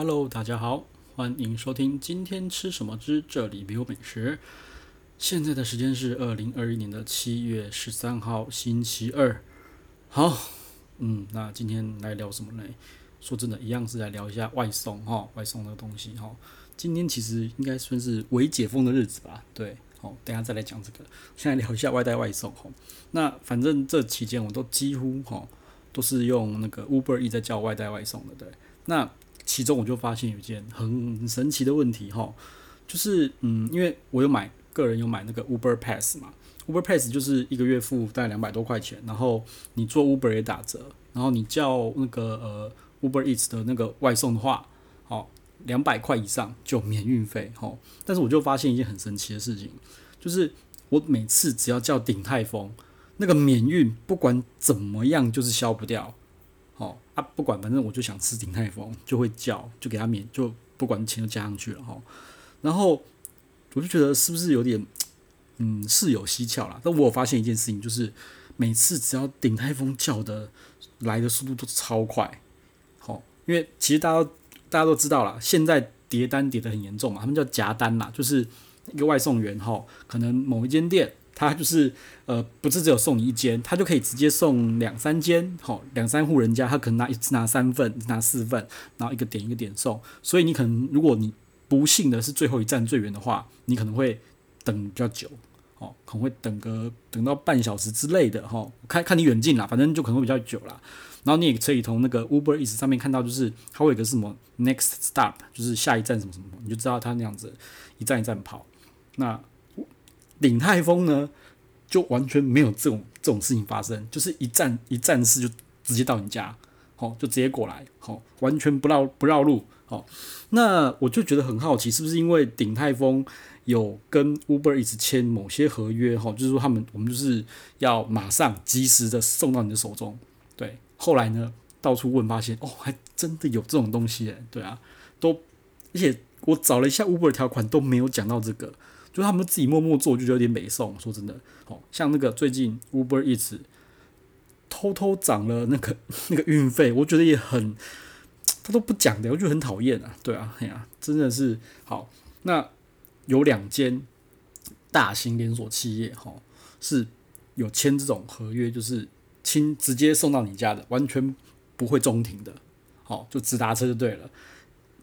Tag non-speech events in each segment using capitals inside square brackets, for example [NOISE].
Hello，大家好，欢迎收听今天吃什么之这里没有美食。现在的时间是二零二一年的七月十三号星期二。好，嗯，那今天来聊什么呢？说真的，一样是来聊一下外送哈，外送的东西哈。今天其实应该算是微解封的日子吧？对，好，等下再来讲这个。现在聊一下外带外送哈。那反正这期间我都几乎哈都是用那个 Uber E 在叫外带外送的，对。那其中我就发现有一件很神奇的问题哈，就是嗯，因为我有买个人有买那个 Uber Pass 嘛，Uber Pass 就是一个月付大概两百多块钱，然后你做 Uber 也打折，然后你叫那个呃。Uber Eats 的那个外送的话，好，两百块以上就免运费，好。但是我就发现一件很神奇的事情，就是我每次只要叫鼎泰丰，那个免运不管怎么样就是消不掉，啊，不管反正我就想吃鼎泰丰，就会叫，就给他免，就不管钱就加上去了，哈。然后我就觉得是不是有点，嗯，事有蹊跷啦。但我发现一件事情，就是每次只要鼎泰丰叫的来的速度都超快。好因为其实大家大家都知道啦，现在叠单叠得很严重嘛，他们叫夹单嘛，就是一个外送员哈，可能某一间店他就是呃不是只有送你一间，他就可以直接送两三间，好两三户人家，他可能拿一次拿三份，拿四份，然后一个点一个点送，所以你可能如果你不幸的是最后一站最远的话，你可能会等比较久，哦，可能会等个等到半小时之类的哈，看看你远近啦，反正就可能会比较久啦。然后你也可以从那个 Uber Eats 上面看到，就是它会有一个什么 Next Stop，就是下一站什么什么，你就知道它那样子一站一站跑。那鼎泰丰呢，就完全没有这种这种事情发生，就是一站一站式就直接到你家，好，就直接过来，好，完全不绕不绕路，好。那我就觉得很好奇，是不是因为鼎泰丰有跟 Uber 一直签某些合约，哈，就是说他们我们就是要马上及时的送到你的手中，对。后来呢，到处问发现，哦，还真的有这种东西诶，对啊，都，而且我找了一下 Uber 条款都没有讲到这个，就他们自己默默做，就觉得有点美送。说真的，哦，像那个最近 Uber 一直偷偷涨了那个 [LAUGHS] 那个运费，我觉得也很，他都不讲的，我觉得很讨厌啊，对啊，哎呀，真的是好。那有两间大型连锁企业，哈，是有签这种合约，就是。亲直接送到你家的，完全不会中停的，好，就直达车就对了，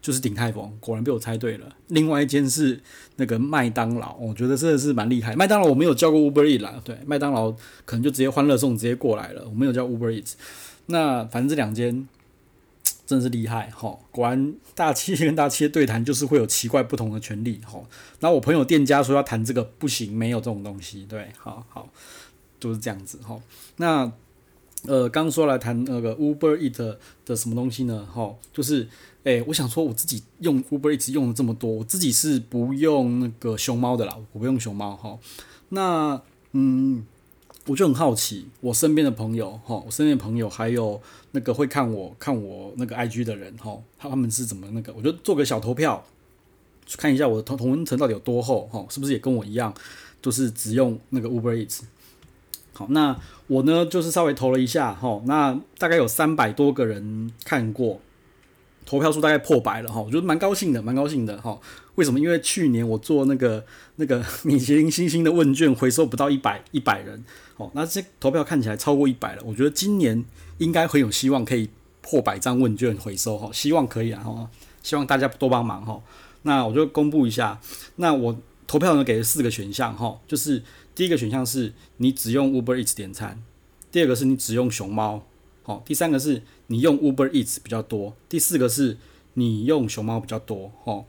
就是鼎泰丰，果然被我猜对了。另外一间是那个麦当劳，我觉得真的是蛮厉害。麦当劳我没有叫过 Uber Eats 啦，对，麦当劳可能就直接欢乐送直接过来了，我没有叫 Uber Eats。那反正这两间真的是厉害，哈，果然大企业跟大企业对谈就是会有奇怪不同的权利，哈。然后我朋友店家说要谈这个不行，没有这种东西，对，好好，就是这样子，哈。那。呃，刚说来谈那个 Uber Eat 的什么东西呢？哈，就是，诶、我想说我自己用 Uber Eat 用了这么多，我自己是不用那个熊猫的啦，我不用熊猫哈。那，嗯，我就很好奇，我身边的朋友哈，我身边的朋友还有那个会看我看我那个 IG 的人哈，他们是怎么那个？我就做个小投票，看一下我的同同温层到底有多厚哈，是不是也跟我一样，就是只用那个 Uber Eat 好，那我呢，就是稍微投了一下，哈，那大概有三百多个人看过，投票数大概破百了，哈，我觉得蛮高兴的，蛮高兴的，哈。为什么？因为去年我做那个那个 [LAUGHS] 米其林星星的问卷，回收不到一百一百人，哦，那这投票看起来超过一百了，我觉得今年应该很有希望可以破百张问卷回收，哈，希望可以啊，哈，希望大家多帮忙，哈。那我就公布一下，那我投票呢给了四个选项，哈，就是。第一个选项是你只用 Uber Eats 点餐，第二个是你只用熊猫，好，第三个是你用 Uber Eats 比较多，第四个是你用熊猫比较多，哈，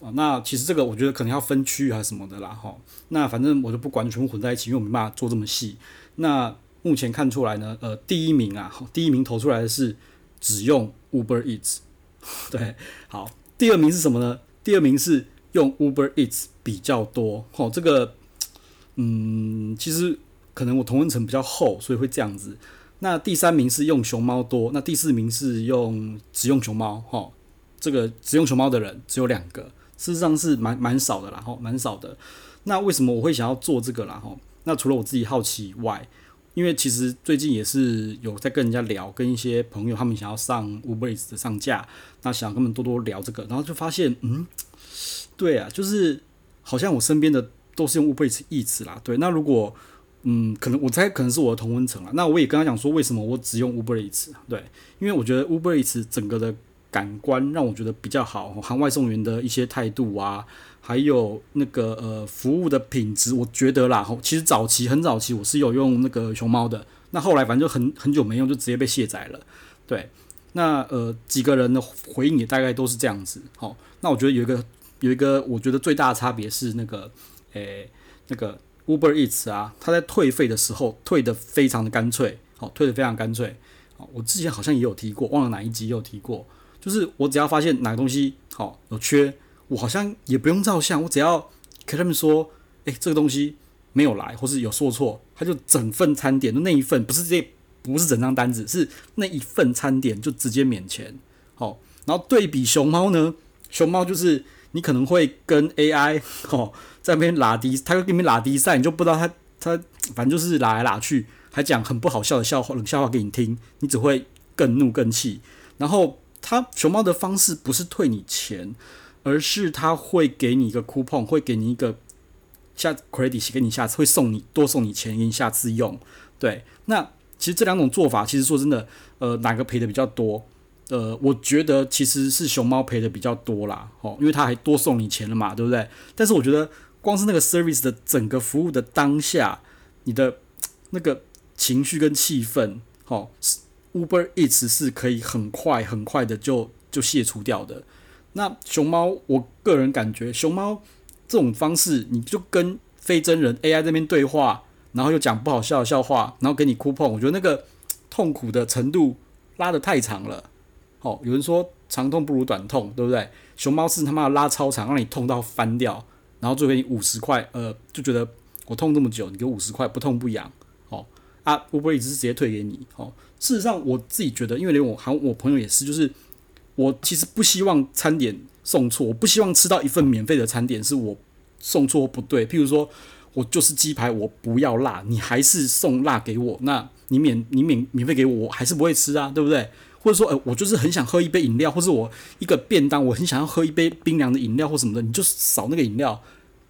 啊，那其实这个我觉得可能要分区域还是什么的啦，哈，那反正我就不管全部混在一起，因为我没办法做这么细。那目前看出来呢，呃，第一名啊，第一名投出来的是只用 Uber Eats，[LAUGHS] 对，好，第二名是什么呢？第二名是用 Uber Eats 比较多，哦，这个。嗯，其实可能我同温层比较厚，所以会这样子。那第三名是用熊猫多，那第四名是用只用熊猫哈。这个只用熊猫的人只有两个，事实上是蛮蛮少的啦哈，蛮少的。那为什么我会想要做这个啦哈？那除了我自己好奇以外，因为其实最近也是有在跟人家聊，跟一些朋友他们想要上 Uber Eats 的上架，那想跟他们多多聊这个，然后就发现，嗯，对啊，就是好像我身边的都是用 Uber Eats 啦，对，那如果嗯，可能我猜可能是我的同温层啊，那我也跟他讲说，为什么我只用 Uber Eats，对，因为我觉得 Uber Eats 整个的。感官让我觉得比较好，含外送员的一些态度啊，还有那个呃服务的品质，我觉得啦，其实早期很早期我是有用那个熊猫的，那后来反正就很很久没用，就直接被卸载了。对，那呃几个人的回应也大概都是这样子。好，那我觉得有一个有一个我觉得最大的差别是那个诶、那个 Uber Eats 啊，他在退费的时候退得非常的干脆，好，退得非常干脆。好，我之前好像也有提过，忘了哪一集有提过。就是我只要发现哪个东西好有缺，我好像也不用照相，我只要跟他们说，哎，这个东西没有来，或是有说错，他就整份餐点的那一份，不是这不是整张单子，是那一份餐点就直接免钱。好，然后对比熊猫呢，熊猫就是你可能会跟 AI [LAUGHS] 哦在那边拉低，他会跟你拉低赛，你就不知道他他反正就是拉来拉去，还讲很不好笑的笑话冷笑话给你听，你只会更怒更气，然后。他熊猫的方式不是退你钱，而是他会给你一个 coupon，会给你一个下 credit，给你下次会送你多送你钱，给你下次用。对，那其实这两种做法，其实说真的，呃，哪个赔的比较多？呃，我觉得其实是熊猫赔的比较多啦，哦，因为他还多送你钱了嘛，对不对？但是我觉得光是那个 service 的整个服务的当下，你的那个情绪跟气氛，哦。Uber Eats 是可以很快很快的就就卸除掉的。那熊猫，我个人感觉熊猫这种方式，你就跟非真人 AI 这边对话，然后又讲不好笑的笑话，然后给你 coupon，我觉得那个痛苦的程度拉得太长了。哦，有人说长痛不如短痛，对不对？熊猫是他妈的拉超长，让你痛到翻掉，然后最后给你五十块，呃，就觉得我痛这么久，你给五十块不痛不痒。哦，啊，Uber Eats 是直接退给你。哦。事实上，我自己觉得，因为连我还我朋友也是，就是我其实不希望餐点送错，我不希望吃到一份免费的餐点是我送错不对。譬如说，我就是鸡排，我不要辣，你还是送辣给我，那你免你免免费给我，我还是不会吃啊，对不对？或者说，呃，我就是很想喝一杯饮料，或者我一个便当，我很想要喝一杯冰凉的饮料或什么的，你就少那个饮料，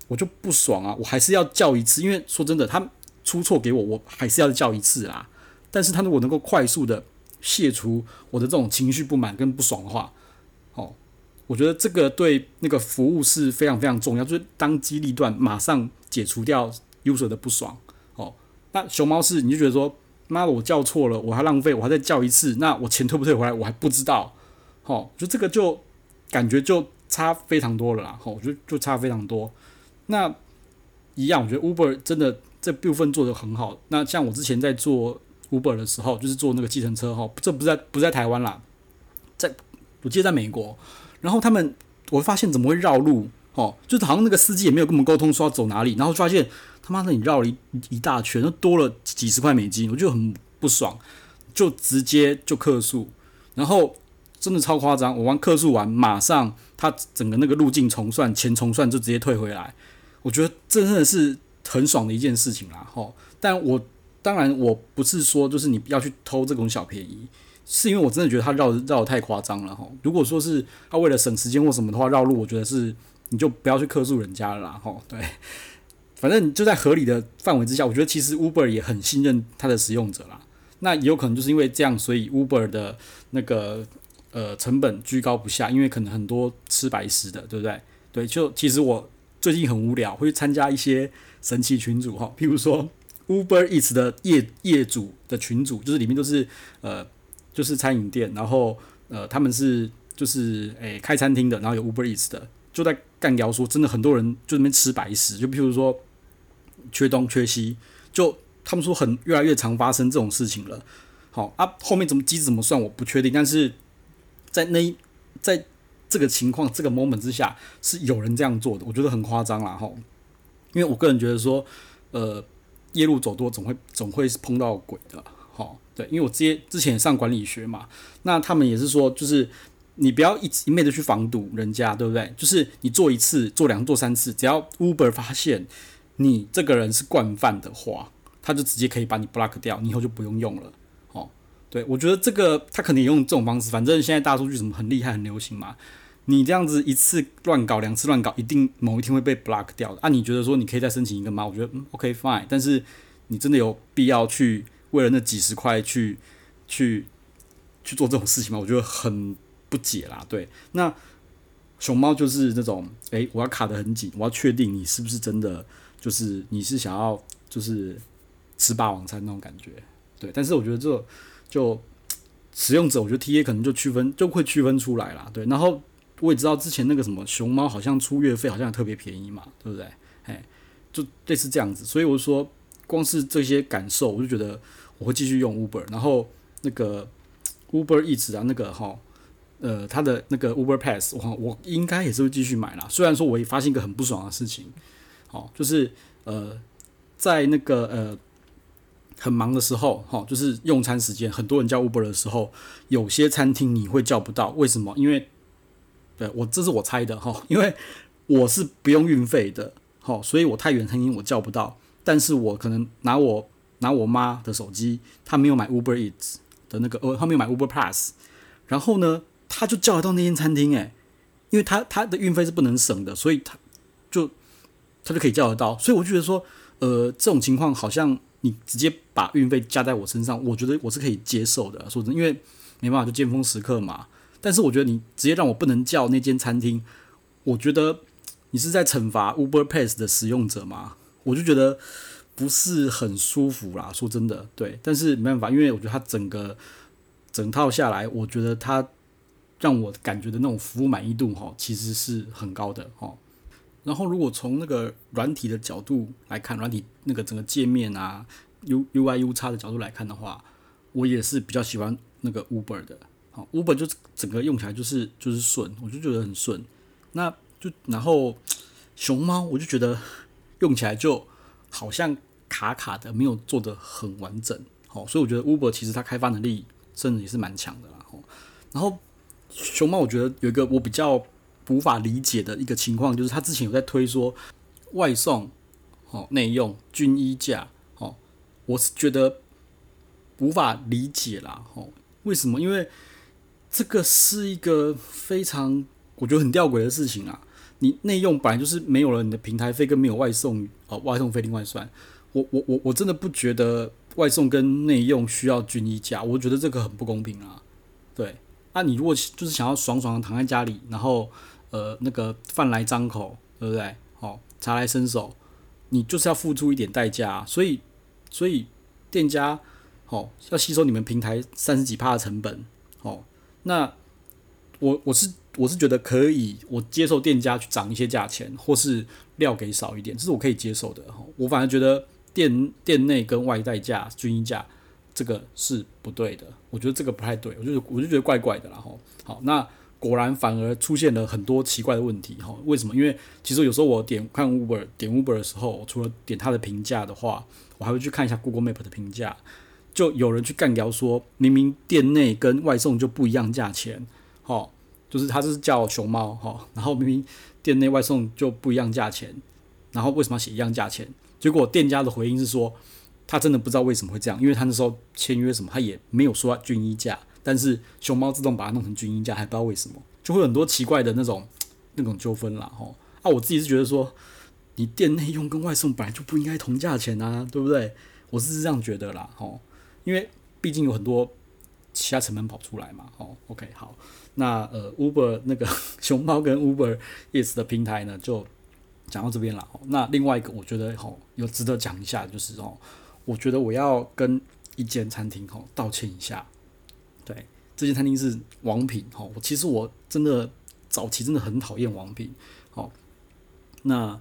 我就不爽啊，我还是要叫一次，因为说真的，他出错给我，我还是要叫一次啦。但是他如果能够快速的卸除我的这种情绪不满跟不爽的话，哦，我觉得这个对那个服务是非常非常重要，就是当机立断，马上解除掉 user 的不爽。哦，那熊猫是你就觉得说，妈的，我叫错了，我还浪费，我还再叫一次，那我钱退不退回来，我还不知道。哦，就这个就感觉就差非常多了啦。哦，我觉得就差非常多。那一样，我觉得 Uber 真的这部分做得很好。那像我之前在做。Uber 的时候，就是坐那个计程车哈，这不在不在台湾啦，在我记得在美国，然后他们我会发现怎么会绕路哦，就是好像那个司机也没有跟我们沟通说要走哪里，然后发现他妈的你绕了一一大圈，都多了几十块美金，我就很不爽，就直接就客诉，然后真的超夸张，我完客诉完，马上他整个那个路径重算，钱重算就直接退回来，我觉得这真的是很爽的一件事情啦，吼，但我。当然，我不是说就是你要去偷这种小便宜，是因为我真的觉得他绕绕得太夸张了哈。如果说是他为了省时间或什么的话绕路，我觉得是你就不要去客诉人家了啦哈。对，反正就在合理的范围之下，我觉得其实 Uber 也很信任他的使用者啦。那也有可能就是因为这样，所以 Uber 的那个呃成本居高不下，因为可能很多吃白食的，对不对？对，就其实我最近很无聊，会参加一些神奇群组哈，譬如说。Uber Eats 的业业主的群组，就是里面都是呃，就是餐饮店，然后呃，他们是就是诶、开餐厅的，然后有 Uber Eats 的，就在干聊说，真的很多人就那边吃白食，就譬如说缺东缺西，就他们说很越来越常发生这种事情了。好啊，后面怎么机制怎么算我不确定，但是在那在这个情况这个 moment 之下，是有人这样做的，我觉得很夸张啦哈，因为我个人觉得说呃。夜路走多，总会总会碰到鬼的，好，对，因为我之前之前也上管理学嘛，那他们也是说，就是你不要一一昧的去防堵人家，对不对？就是你做一次、做两、做三次，只要 Uber 发现你这个人是惯犯的话，他就直接可以把你 block 掉，你以后就不用用了。哦，对，我觉得这个他可能也用这种方式，反正现在大数据什么很厉害、很流行嘛。你这样子一次乱搞，两次乱搞，一定某一天会被 block 掉的。啊，你觉得说你可以再申请一个吗？我觉得嗯，OK fine，但是你真的有必要去为了那几十块去去去做这种事情吗？我觉得很不解啦。对，那熊猫就是那种，哎、我要卡得很紧，我要确定你是不是真的，就是你是想要就是吃霸王餐那种感觉。对，但是我觉得这就使用者，我觉得 TA 可能就区分就会区分出来啦。对，然后。我也知道之前那个什么熊猫好像出月费好像特别便宜嘛，对不对？哎，就类似这样子，所以我说，光是这些感受，我就觉得我会继续用 Uber，然后那个 Uber Eats 啊，那个哈，呃，他的那个 Uber Pass，我我应该也是会继续买啦。虽然说我也发现一个很不爽的事情，哦，就是呃，在那个呃很忙的时候，哈，就是用餐时间，很多人叫 Uber 的时候，有些餐厅你会叫不到，为什么？因为对我，这是我猜的哈，[LAUGHS] 因为我是不用运费的，哈，所以我太远餐厅我叫不到。但是我可能拿我拿我妈的手机，她没有买 Uber Eats 的那个，呃，她没有买 Uber Pass，然后呢，他就叫得到那间餐厅，诶，因为他他的运费是不能省的，所以他就他就可以叫得到。所以我就觉得说，呃，这种情况好像你直接把运费加在我身上，我觉得我是可以接受的。说真，因为没办法，就尖峰时刻嘛。但是我觉得你直接让我不能叫那间餐厅，我觉得你是在惩罚 Uber Pass 的使用者吗？我就觉得不是很舒服啦。说真的，对，但是没办法，因为我觉得他整个整套下来，我觉得他让我感觉的那种服务满意度哈，其实是很高的哈。然后如果从那个软体的角度来看，软体那个整个界面啊，U UI U X 的角度来看的话，我也是比较喜欢那个 Uber 的。Uber 就整个用起来就是就是顺，我就觉得很顺。那就然后熊猫，我就觉得用起来就好像卡卡的，没有做得很完整。好，所以我觉得 Uber 其实它开发能力真的也是蛮强的啦。然后熊猫，我觉得有一个我比较无法理解的一个情况，就是他之前有在推说外送哦内用均一价哦，我是觉得无法理解啦。哦，为什么？因为这个是一个非常我觉得很吊诡的事情啊！你内用本来就是没有了你的平台费跟没有外送哦，外送费另外算。我我我我真的不觉得外送跟内用需要均一价，我觉得这个很不公平啊！对，啊、你如果就是想要爽爽的躺在家里，然后呃那个饭来张口，对不对？哦，茶来伸手，你就是要付出一点代价、所以所以店家哦要吸收你们平台三十几趴的成本哦。那我我是我是觉得可以，我接受店家去涨一些价钱，或是料给少一点，这是我可以接受的。我反而觉得店店内跟外带价均价这个是不对的，我觉得这个不太对，我就我就觉得怪怪的啦。哈，好，那果然反而出现了很多奇怪的问题。哈，为什么？因为其实有时候我点看 Uber 点 Uber 的时候，除了点他的评价的话，我还会去看一下 Google Map 的评价。就有人去干掉说，明明店内跟外送就不一样价钱，齁，就是他是叫熊猫，齁，然后明明店内外送就不一样价钱，然后为什么要写一样价钱？结果店家的回应是说，他真的不知道为什么会这样，因为他那时候签约什么，他也没有说均一价，但是熊猫自动把它弄成均一价，还不知道为什么，就会很多奇怪的那种 [LAUGHS] 那种纠纷啦，齁，啊，我自己是觉得说，你店内用跟外送本来就不应该同价钱啊，对不对？我是这样觉得啦，齁。因为毕竟有很多其他成本跑出来嘛，哦，OK，好，那呃，Uber [LAUGHS] 那个熊猫跟 Uber Yes 的平台呢，就讲到这边了。那另外一个我觉得吼有值得讲一下，就是哦，我觉得我要跟一间餐厅吼道歉一下。对，这间餐厅是王品吼，我其实我真的早期真的很讨厌王品，哦，那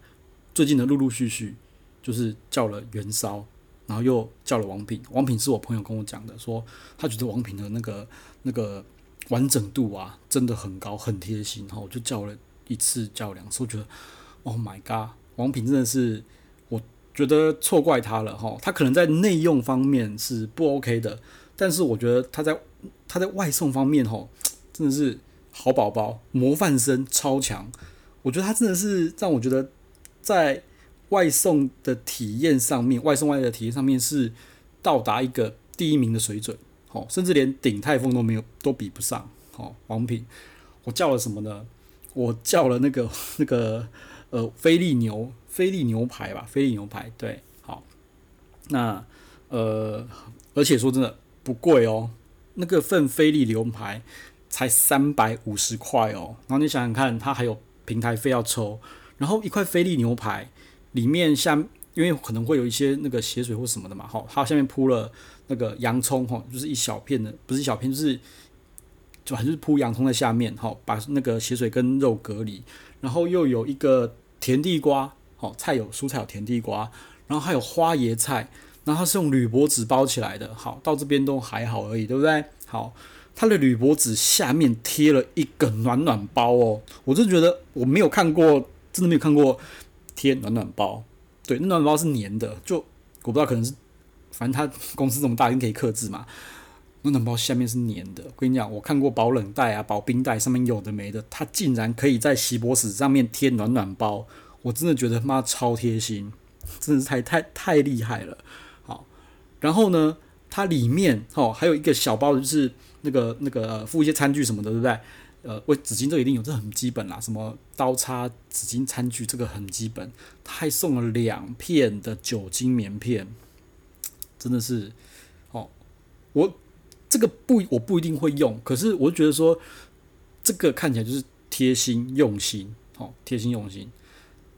最近呢陆陆续续就是叫了元烧。然后又叫了王品，王品是我朋友跟我讲的，说他觉得王品的那个那个完整度啊，真的很高，很贴心。然后我就叫了一次，叫两次，我觉得，Oh my god，王品真的是，觉得错怪他了哈。他可能在内用方面是不 OK 的，但是我觉得他在他在外送方面哈，真的是好宝宝，模范生，超强。我觉得他真的是让我觉得在。外送的体验上面，外送外的体验上面是到达一个第一名的水准，哦，甚至连鼎泰丰都没有，都比不上，哦，王品，我叫了什么呢？我叫了那个那个呃菲力牛 [LAUGHS] 菲力牛排吧，菲力牛排，对，好，那呃，而且说真的不贵哦，那个份菲力牛排才三百五十块哦，然后你想想看，它还有平台费要抽，然后一块菲力牛排。里面下，因为可能会有一些那个血水或什么的嘛，哈，它下面铺了那个洋葱，哈，就是一小片的，不是一小片，就是就还是铺洋葱在下面，哈，把那个血水跟肉隔离，然后又有一个甜地瓜，好，菜有蔬菜有甜地瓜，然后还有花椰菜，然后它是用铝箔纸包起来的，好，到这边都还好而已，对不对？好，它的铝箔纸下面贴了一个暖暖包哦，我就觉得我没有看过，真的没有看过。贴暖暖包，对，那暖暖包是粘的，就我不知道，可能是，反正他公司这么大，一定可以克制嘛。暖暖包下面是粘的，我跟你讲，我看过保冷袋啊、保冰袋上面有的没的，它竟然可以在锡箔纸上面贴暖暖包，我真的觉得妈超贴心，真的是太太太厉害了。好，然后呢，它里面哦还有一个小包，就是那个那个附一些餐具什么的，对不对？呃，为纸巾这一定有，这很基本啦。什么刀叉、纸巾、餐具，这个很基本。他还送了两片的酒精棉片，真的是哦。我这个不，我不一定会用，可是我觉得说这个看起来就是贴心用心，哦，贴心用心。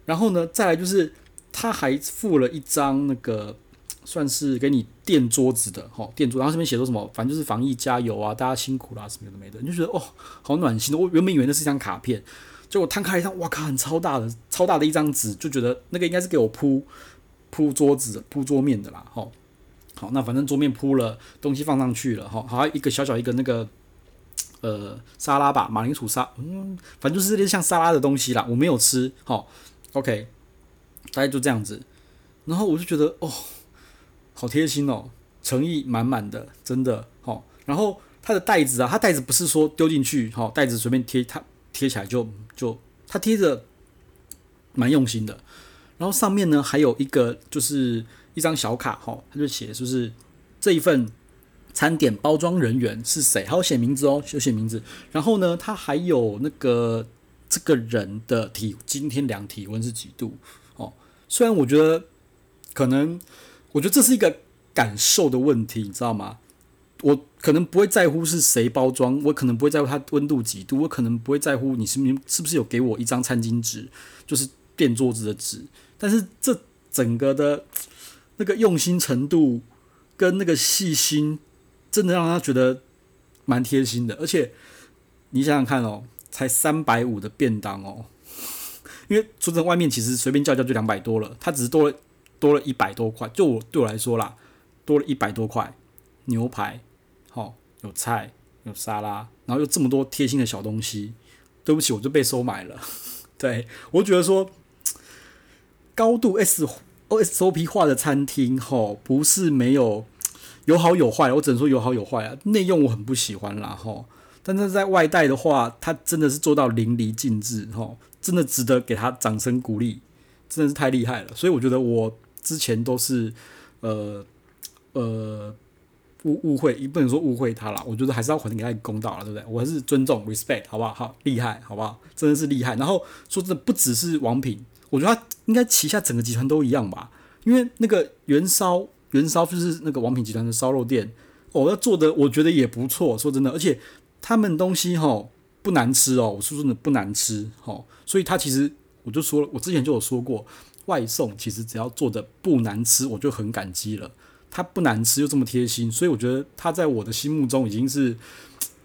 然后呢，再来就是他还附了一张那个。算是给你垫桌子的哈，垫桌，然后上面写说什么，反正就是防疫加油啊，大家辛苦啦，什么有的没的，你就觉得哦，好暖心的。我原本以为那是一张卡片，结果摊开一张，哇靠，很超大的，超大的一张纸，就觉得那个应该是给我铺铺桌子、铺桌面的啦，哈。好，那反正桌面铺了，东西放上去了，哈，好一个小小一个那个呃沙拉吧，马铃薯沙，嗯，反正就是这些像沙拉的东西啦，我没有吃，好，OK，大概就这样子，然后我就觉得哦。好贴心哦，诚意满满的，真的好。然后它的袋子啊，它袋子不是说丢进去，好，袋子随便贴，它贴起来就就它贴着蛮用心的。然后上面呢还有一个就是一张小卡，哈，它就写就是这一份餐点包装人员是谁，还有写名字哦，有写名字。然后呢，它还有那个这个人的体今天量体温是几度哦。虽然我觉得可能。我觉得这是一个感受的问题，你知道吗？我可能不会在乎是谁包装，我可能不会在乎它温度几度，我可能不会在乎你是不是是不是有给我一张餐巾纸，就是垫桌子的纸。但是这整个的那个用心程度跟那个细心，真的让他觉得蛮贴心的。而且你想想看哦，才三百五的便当哦，因为说真的，外面其实随便叫叫就两百多了，它只是多了。多了一百多块，就我对我来说啦，多了一百多块牛排，好，有菜有沙拉，然后又这么多贴心的小东西，对不起，我就被收买了。[LAUGHS] 对，我觉得说高度 S O S O P 化的餐厅，吼，不是没有有好有坏，我只能说有好有坏啊。内用我很不喜欢啦，吼，但是在外带的话，他真的是做到淋漓尽致，吼，真的值得给他掌声鼓励，真的是太厉害了。所以我觉得我。之前都是，呃呃误误会，也不能说误会他了。我觉得还是要还给他一个公道了，对不对？我还是尊重 respect，好不好？好厉害，好不好？真的是厉害。然后说真的，不只是王品，我觉得他应该旗下整个集团都一样吧。因为那个元烧元烧就是那个王品集团的烧肉店，哦，要做的我觉得也不错。说真的，而且他们东西哈不难吃哦，我说真的不难吃哦。所以他其实我就说了，我之前就有说过。外送其实只要做的不难吃，我就很感激了。他不难吃又这么贴心，所以我觉得他在我的心目中已经是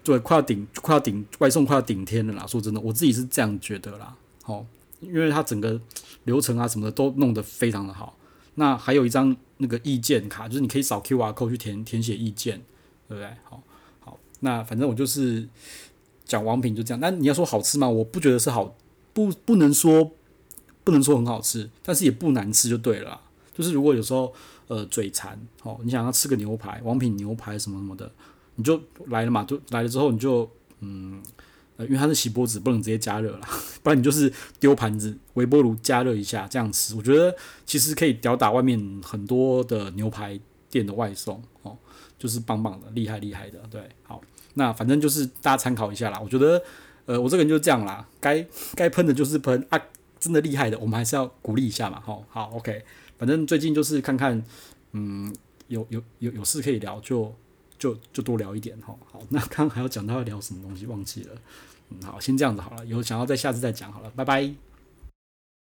对快要顶快要顶外送快要顶天了啦。说真的，我自己是这样觉得啦。好，因为他整个流程啊什么的都弄得非常的好。那还有一张那个意见卡，就是你可以扫 QR code 去填填写意见，对不对？好，那反正我就是讲王品就这样。那你要说好吃吗？我不觉得是好，不不能说。不能说很好吃，但是也不难吃就对了。就是如果有时候呃嘴馋，哦，你想要吃个牛排，王品牛排什么什么的，你就来了嘛，就来了之后你就嗯呃，因为它是锡箔纸，不能直接加热啦，[LAUGHS] 不然你就是丢盘子，微波炉加热一下这样吃。我觉得其实可以吊打外面很多的牛排店的外送哦，就是棒棒的，厉害厉害的。对，好，那反正就是大家参考一下啦。我觉得，呃，我这个人就这样啦，该该喷的就是喷啊，真的厉害的，我们还是要鼓励一下嘛。好，好，OK，反正最近就是看看，嗯，有有有有事可以聊就。就就多聊一点哈，好，那刚刚还要讲到要聊什么东西忘记了，嗯，好，先这样子好了，有想要再下次再讲好了，拜拜。